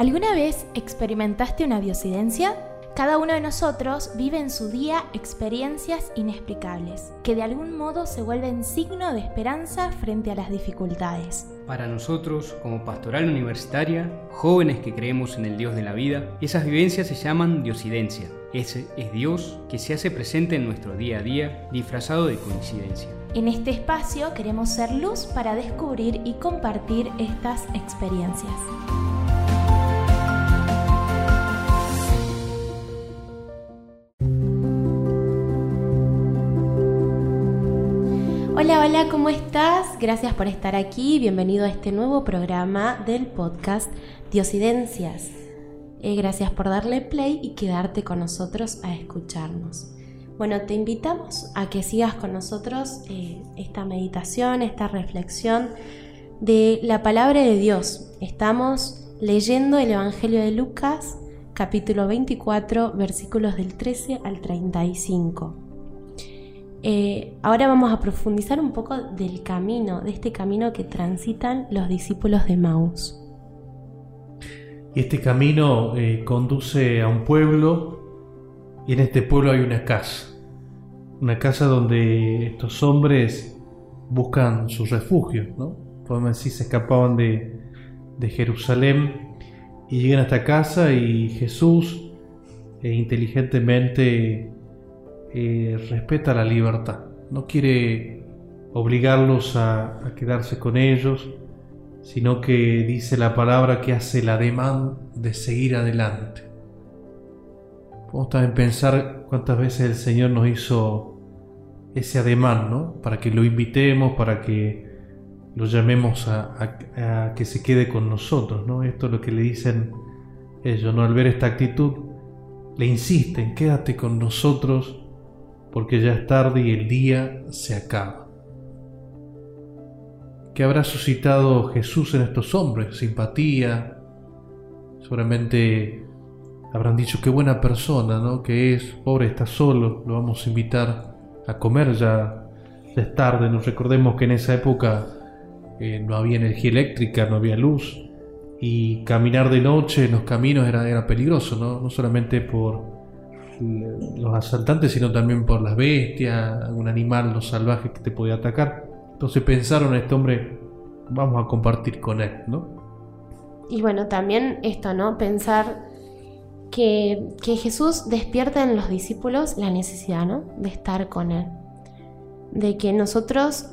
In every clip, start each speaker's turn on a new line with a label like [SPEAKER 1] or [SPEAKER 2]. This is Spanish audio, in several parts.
[SPEAKER 1] ¿Alguna vez experimentaste una diosidencia? Cada uno de nosotros vive en su día experiencias inexplicables, que de algún modo se vuelven signo de esperanza frente a las dificultades.
[SPEAKER 2] Para nosotros, como pastoral universitaria, jóvenes que creemos en el Dios de la vida, esas vivencias se llaman diosidencia. Ese es Dios que se hace presente en nuestro día a día, disfrazado de coincidencia.
[SPEAKER 1] En este espacio queremos ser luz para descubrir y compartir estas experiencias. Hola, hola, ¿cómo estás? Gracias por estar aquí. Bienvenido a este nuevo programa del podcast Diosidencias. Eh, gracias por darle play y quedarte con nosotros a escucharnos. Bueno, te invitamos a que sigas con nosotros eh, esta meditación, esta reflexión de la palabra de Dios. Estamos leyendo el Evangelio de Lucas, capítulo 24, versículos del 13 al 35. Eh, ahora vamos a profundizar un poco del camino, de este camino que transitan los discípulos de Maús.
[SPEAKER 3] Y este camino eh, conduce a un pueblo y en este pueblo hay una casa. Una casa donde estos hombres buscan su refugio, ¿no? Podemos decir, se escapaban de, de Jerusalén y llegan a esta casa y Jesús eh, inteligentemente eh, respeta la libertad, no quiere obligarlos a, quedarse con ellos, sino que dice la palabra que hace el ademán de seguir adelante. Podemos también pensar cuántas veces el Señor nos hizo ese ademán, ¿no? Para que lo invitemos, para que lo llamemos a, a, que se quede con nosotros, ¿no? Esto es lo que le dicen ellos, ¿no? Al ver esta actitud, le insisten, quédate con nosotros porque ya es tarde y el día se acaba. ¿Qué habrá suscitado Jesús en estos hombres? Simpatía. Seguramente habrán dicho qué buena persona, ¿no? Que es, pobre, está solo, lo vamos a invitar a comer ya, es tarde. Nos recordemos que en esa época eh, no había energía eléctrica, no había luz y caminar de noche en los caminos era, era peligroso, ¿no? No solamente por los asaltantes, sino también por las bestias, algún animal, los salvajes que te podía atacar. Entonces pensaron, este hombre, vamos a compartir con él, ¿no?
[SPEAKER 1] Y bueno, también esto, ¿no? Pensar que, que Jesús despierta en los discípulos la necesidad, ¿no? De estar con Él. De que nosotros,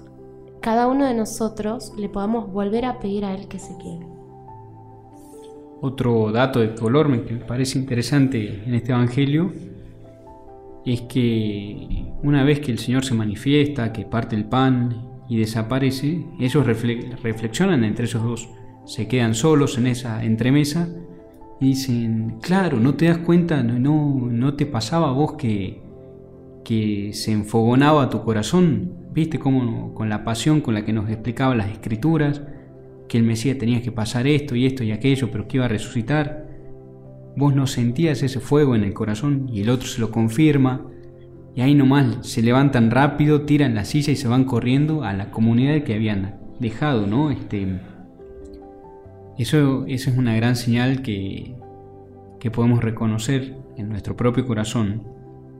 [SPEAKER 1] cada uno de nosotros, le podamos volver a pedir a Él que se quede.
[SPEAKER 2] Otro dato de color me parece interesante en este Evangelio es que una vez que el Señor se manifiesta, que parte el pan y desaparece, ellos reflexionan entre esos dos, se quedan solos en esa entremesa y dicen, claro, no te das cuenta, no, no te pasaba a vos que, que se enfogonaba tu corazón, viste cómo con la pasión con la que nos explicaba las escrituras, que el Mesías tenía que pasar esto y esto y aquello, pero que iba a resucitar vos no sentías ese fuego en el corazón y el otro se lo confirma, y ahí nomás se levantan rápido, tiran la silla y se van corriendo a la comunidad que habían dejado, ¿no? Este, eso, eso es una gran señal que, que podemos reconocer en nuestro propio corazón,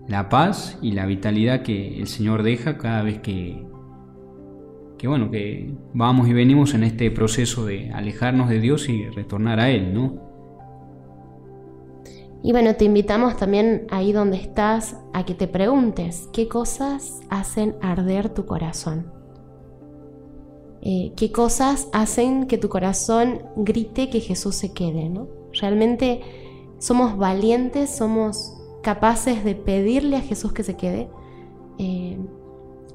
[SPEAKER 2] la paz y la vitalidad que el Señor deja cada vez que, que bueno, que vamos y venimos en este proceso de alejarnos de Dios y retornar a Él, ¿no?
[SPEAKER 1] Y bueno, te invitamos también ahí donde estás a que te preguntes qué cosas hacen arder tu corazón. Eh, qué cosas hacen que tu corazón grite que Jesús se quede, ¿no? Realmente somos valientes, somos capaces de pedirle a Jesús que se quede. Eh,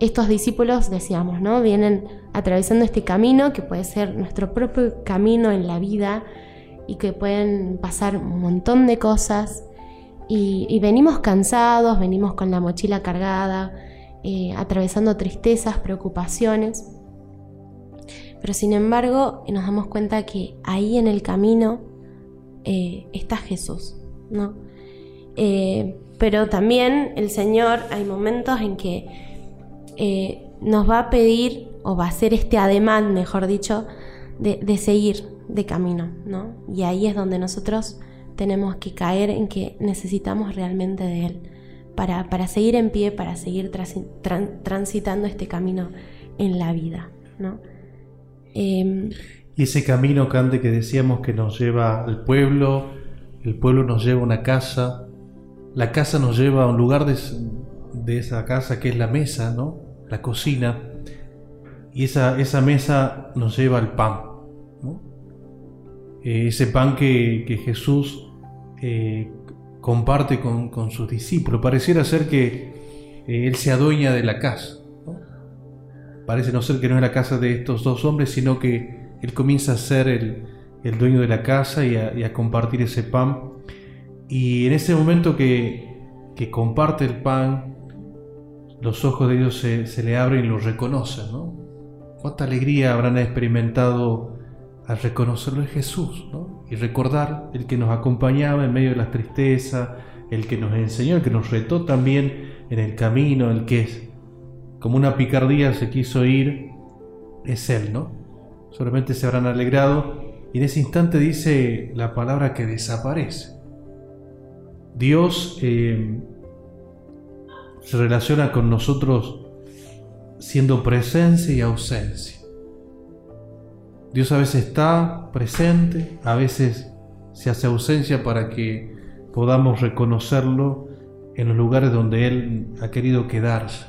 [SPEAKER 1] estos discípulos, decíamos, ¿no? Vienen atravesando este camino que puede ser nuestro propio camino en la vida, y que pueden pasar un montón de cosas. Y, venimos cansados, venimos con la mochila cargada, eh, atravesando tristezas, preocupaciones, pero sin embargo nos damos cuenta que ahí en el camino eh, está Jesús, ¿no? Eh, pero también el Señor hay momentos en que nos va a pedir, o va a hacer este ademán, mejor dicho, de, seguir, de camino, ¿no? Y ahí es donde nosotros tenemos que caer en que necesitamos realmente de Él para, para seguir en pie, para seguir transitando este camino en la vida, ¿no?
[SPEAKER 3] Em, y ese camino, Cande, que decíamos que nos lleva al pueblo, el pueblo nos lleva a una casa, la casa nos lleva a un lugar de, de esa casa que es la mesa, ¿no? La cocina, y esa, esa mesa nos lleva al pan, eh, ese pan que, Jesús eh, comparte con, sus discípulos. Pareciera ser que eh, Él se adueña de la casa. Parece no ser que no es la casa de estos dos hombres, sino que Él comienza a ser el, dueño de la casa y a, compartir ese pan. Y en ese momento que, comparte el pan, los ojos de Dios se, le abren y lo reconocen, ¿no? Cuánta alegría habrán experimentado al reconocerlo en Jesús y recordar el que nos acompañaba en medio de la tristeza, el que nos enseñó, el que nos retó también en el camino, el que es como una picardía se quiso ir, es Él, ¿no? Solamente se habrán alegrado y en ese instante dice la palabra que desaparece. Dios eh, se relaciona con nosotros siendo presencia y ausencia. Dios a veces está presente, a veces se hace ausencia para que podamos reconocerlo en los lugares donde Él ha querido quedarse.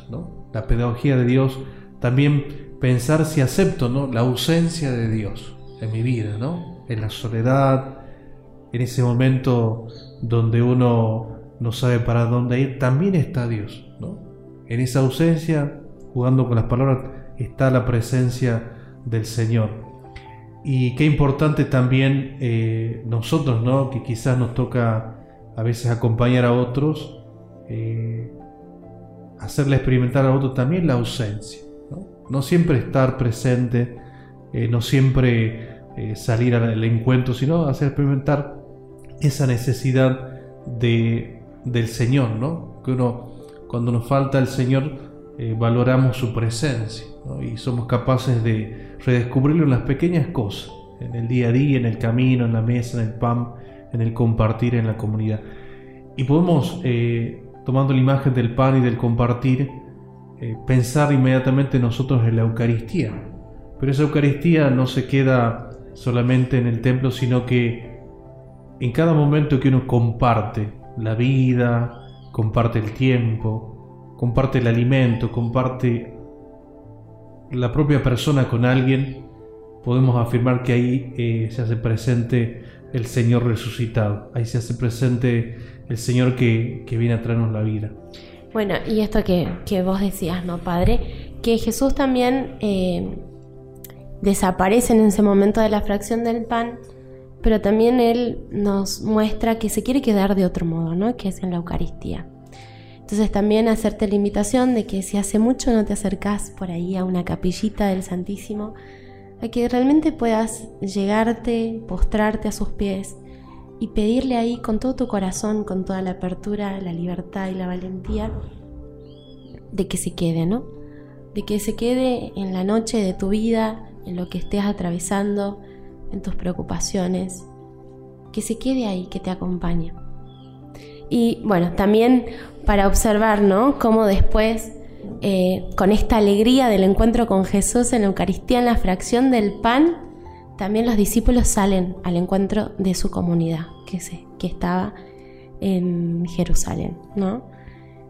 [SPEAKER 3] La pedagogía de Dios también pensar si acepto ¿no? la ausencia de Dios en mi vida, ¿no? en la soledad, en ese momento donde uno no sabe para dónde ir, también está Dios. ¿no? En esa ausencia jugando con las palabras, está la presencia del Señor. Y qué importante también eh, nosotros, ¿no? que quizás nos toca a veces acompañar a otros, eh, hacerle experimentar a otros también la ausencia. No, siempre estar presente, eh, no siempre salir al encuentro, sino hacer experimentar esa necesidad de, del Señor, ¿no? que uno cuando nos falta el Señor eh, valoramos su presencia y somos capaces de redescubrirlo en las pequeñas cosas, en el día a día, en el camino, en la mesa, en el pan, en el compartir en la comunidad. Y podemos, eh, tomando la imagen del pan y del compartir, eh, pensar inmediatamente nosotros en la Eucaristía. Pero esa Eucaristía no se queda solamente en el templo, sino que en cada momento que uno comparte la vida, comparte el tiempo, comparte el alimento, comparte la propia persona con alguien, podemos afirmar que ahí eh, se hace presente el Señor resucitado, ahí se hace presente el Señor que, viene a traernos la vida.
[SPEAKER 1] Bueno, y esto que, vos decías, ¿no, Padre? Que Jesús también eh, desaparece en ese momento de la fracción del pan, pero también Él nos muestra que se quiere quedar de otro modo, ¿no? Que es en la Eucaristía. Entonces también hacerte la invitación de que si hace mucho no te acercás por ahí a una capillita del Santísimo, a que realmente puedas llegarte, postrarte a sus pies y pedirle ahí con todo tu corazón, con toda la apertura, la libertad y la valentía, de que se quede, ¿no? De que se quede en la noche de tu vida, en lo que estés atravesando, en tus preocupaciones, que se quede ahí, que te acompañe. Y bueno, también para observar, ¿no? Cómo después, eh, con esta alegría del encuentro con Jesús en la Eucaristía, en la fracción del pan, también los discípulos salen al encuentro de su comunidad, que, se, que estaba en Jerusalén, ¿no?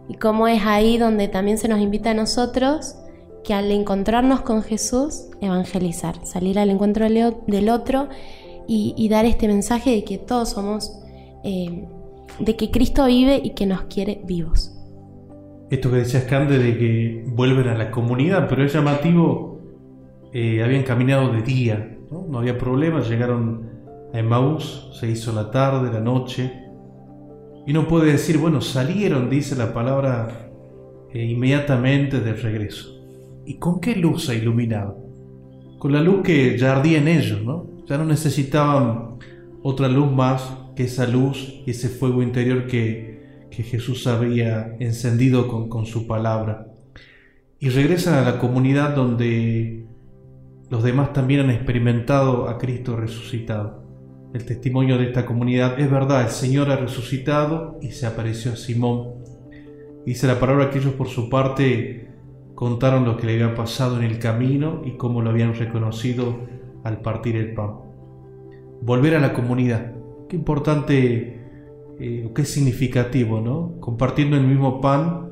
[SPEAKER 1] Y cómo es ahí donde también se nos invita a nosotros que al encontrarnos con Jesús, evangelizar, salir al encuentro del otro y, dar este mensaje de que todos somos eh, de que Cristo vive y que nos quiere vivos.
[SPEAKER 3] Esto que decías, Cande, de que vuelven a la comunidad, pero es llamativo, eh, habían caminado de día, ¿no? había problema, llegaron a Emmaús, se hizo la tarde, la noche, y uno puede decir, bueno, salieron, dice la palabra, eh, inmediatamente de regreso. ¿Y con qué luz se iluminaba? Con la luz que ya ardía en ellos, ¿no? Ya no necesitaban otra luz más que esa luz y ese fuego interior que, Jesús había encendido con, con, su palabra. Y regresan a la comunidad donde los demás también han experimentado a Cristo resucitado. El testimonio de esta comunidad es verdad, el Señor ha resucitado y se apareció a Simón. Dice la palabra que ellos por su parte contaron lo que le había pasado en el camino y cómo lo habían reconocido al partir el pan. Volver a la comunidad. Qué importante, eh, qué significativo, ¿no? Compartiendo el mismo pan,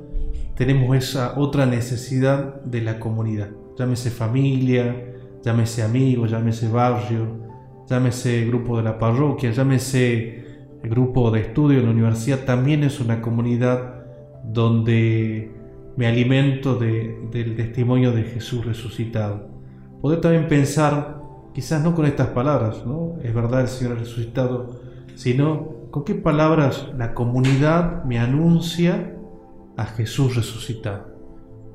[SPEAKER 3] tenemos esa otra necesidad de la comunidad. Llámese familia, llámese amigo, llámese barrio, llámese grupo de la parroquia, llámese grupo de estudio en la universidad, también es una comunidad donde me alimento del testimonio de Jesús resucitado. Poder también pensar, quizás no con estas palabras, ¿no? Es verdad el Señor resucitado, sino con qué palabras la comunidad me anuncia a Jesús resucitado.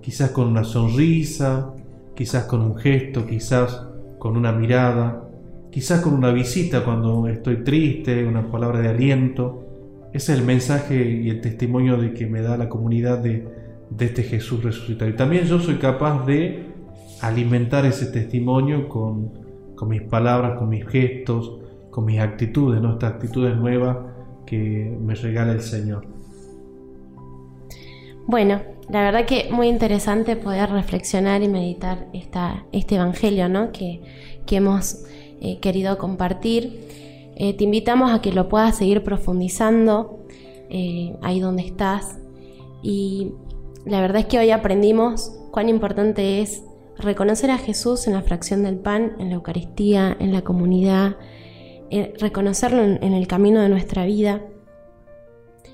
[SPEAKER 3] Quizás con una sonrisa, quizás con un gesto, quizás con una mirada, quizás con una visita cuando estoy triste, una palabra de aliento. Ese es el mensaje y el testimonio de que me da la comunidad de, de este Jesús resucitado. Y también yo soy capaz de alimentar ese testimonio con, con mis palabras, con mis gestos, con mis actitudes, ¿no? estas actitudes nuevas que me regala el Señor.
[SPEAKER 1] Bueno, la verdad que muy interesante poder reflexionar y meditar esta, este Evangelio ¿no? que, que hemos eh, querido compartir. Eh, te invitamos a que lo puedas seguir profundizando eh, ahí donde estás. Y la verdad es que hoy aprendimos cuán importante es reconocer a Jesús en la fracción del pan, en la Eucaristía, en la comunidad, reconocerlo en, el camino de nuestra vida.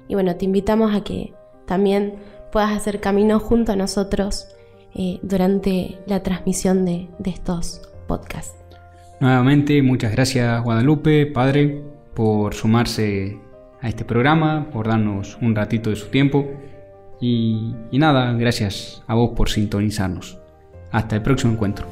[SPEAKER 1] Y bueno, te invitamos a que también puedas hacer camino junto a nosotros durante la transmisión de, de estos podcasts.
[SPEAKER 2] Nuevamente, muchas gracias Guadalupe, Padre, por sumarse a este programa, por darnos un ratito de su tiempo. Y, nada, gracias a vos por sintonizarnos. Hasta el próximo encuentro.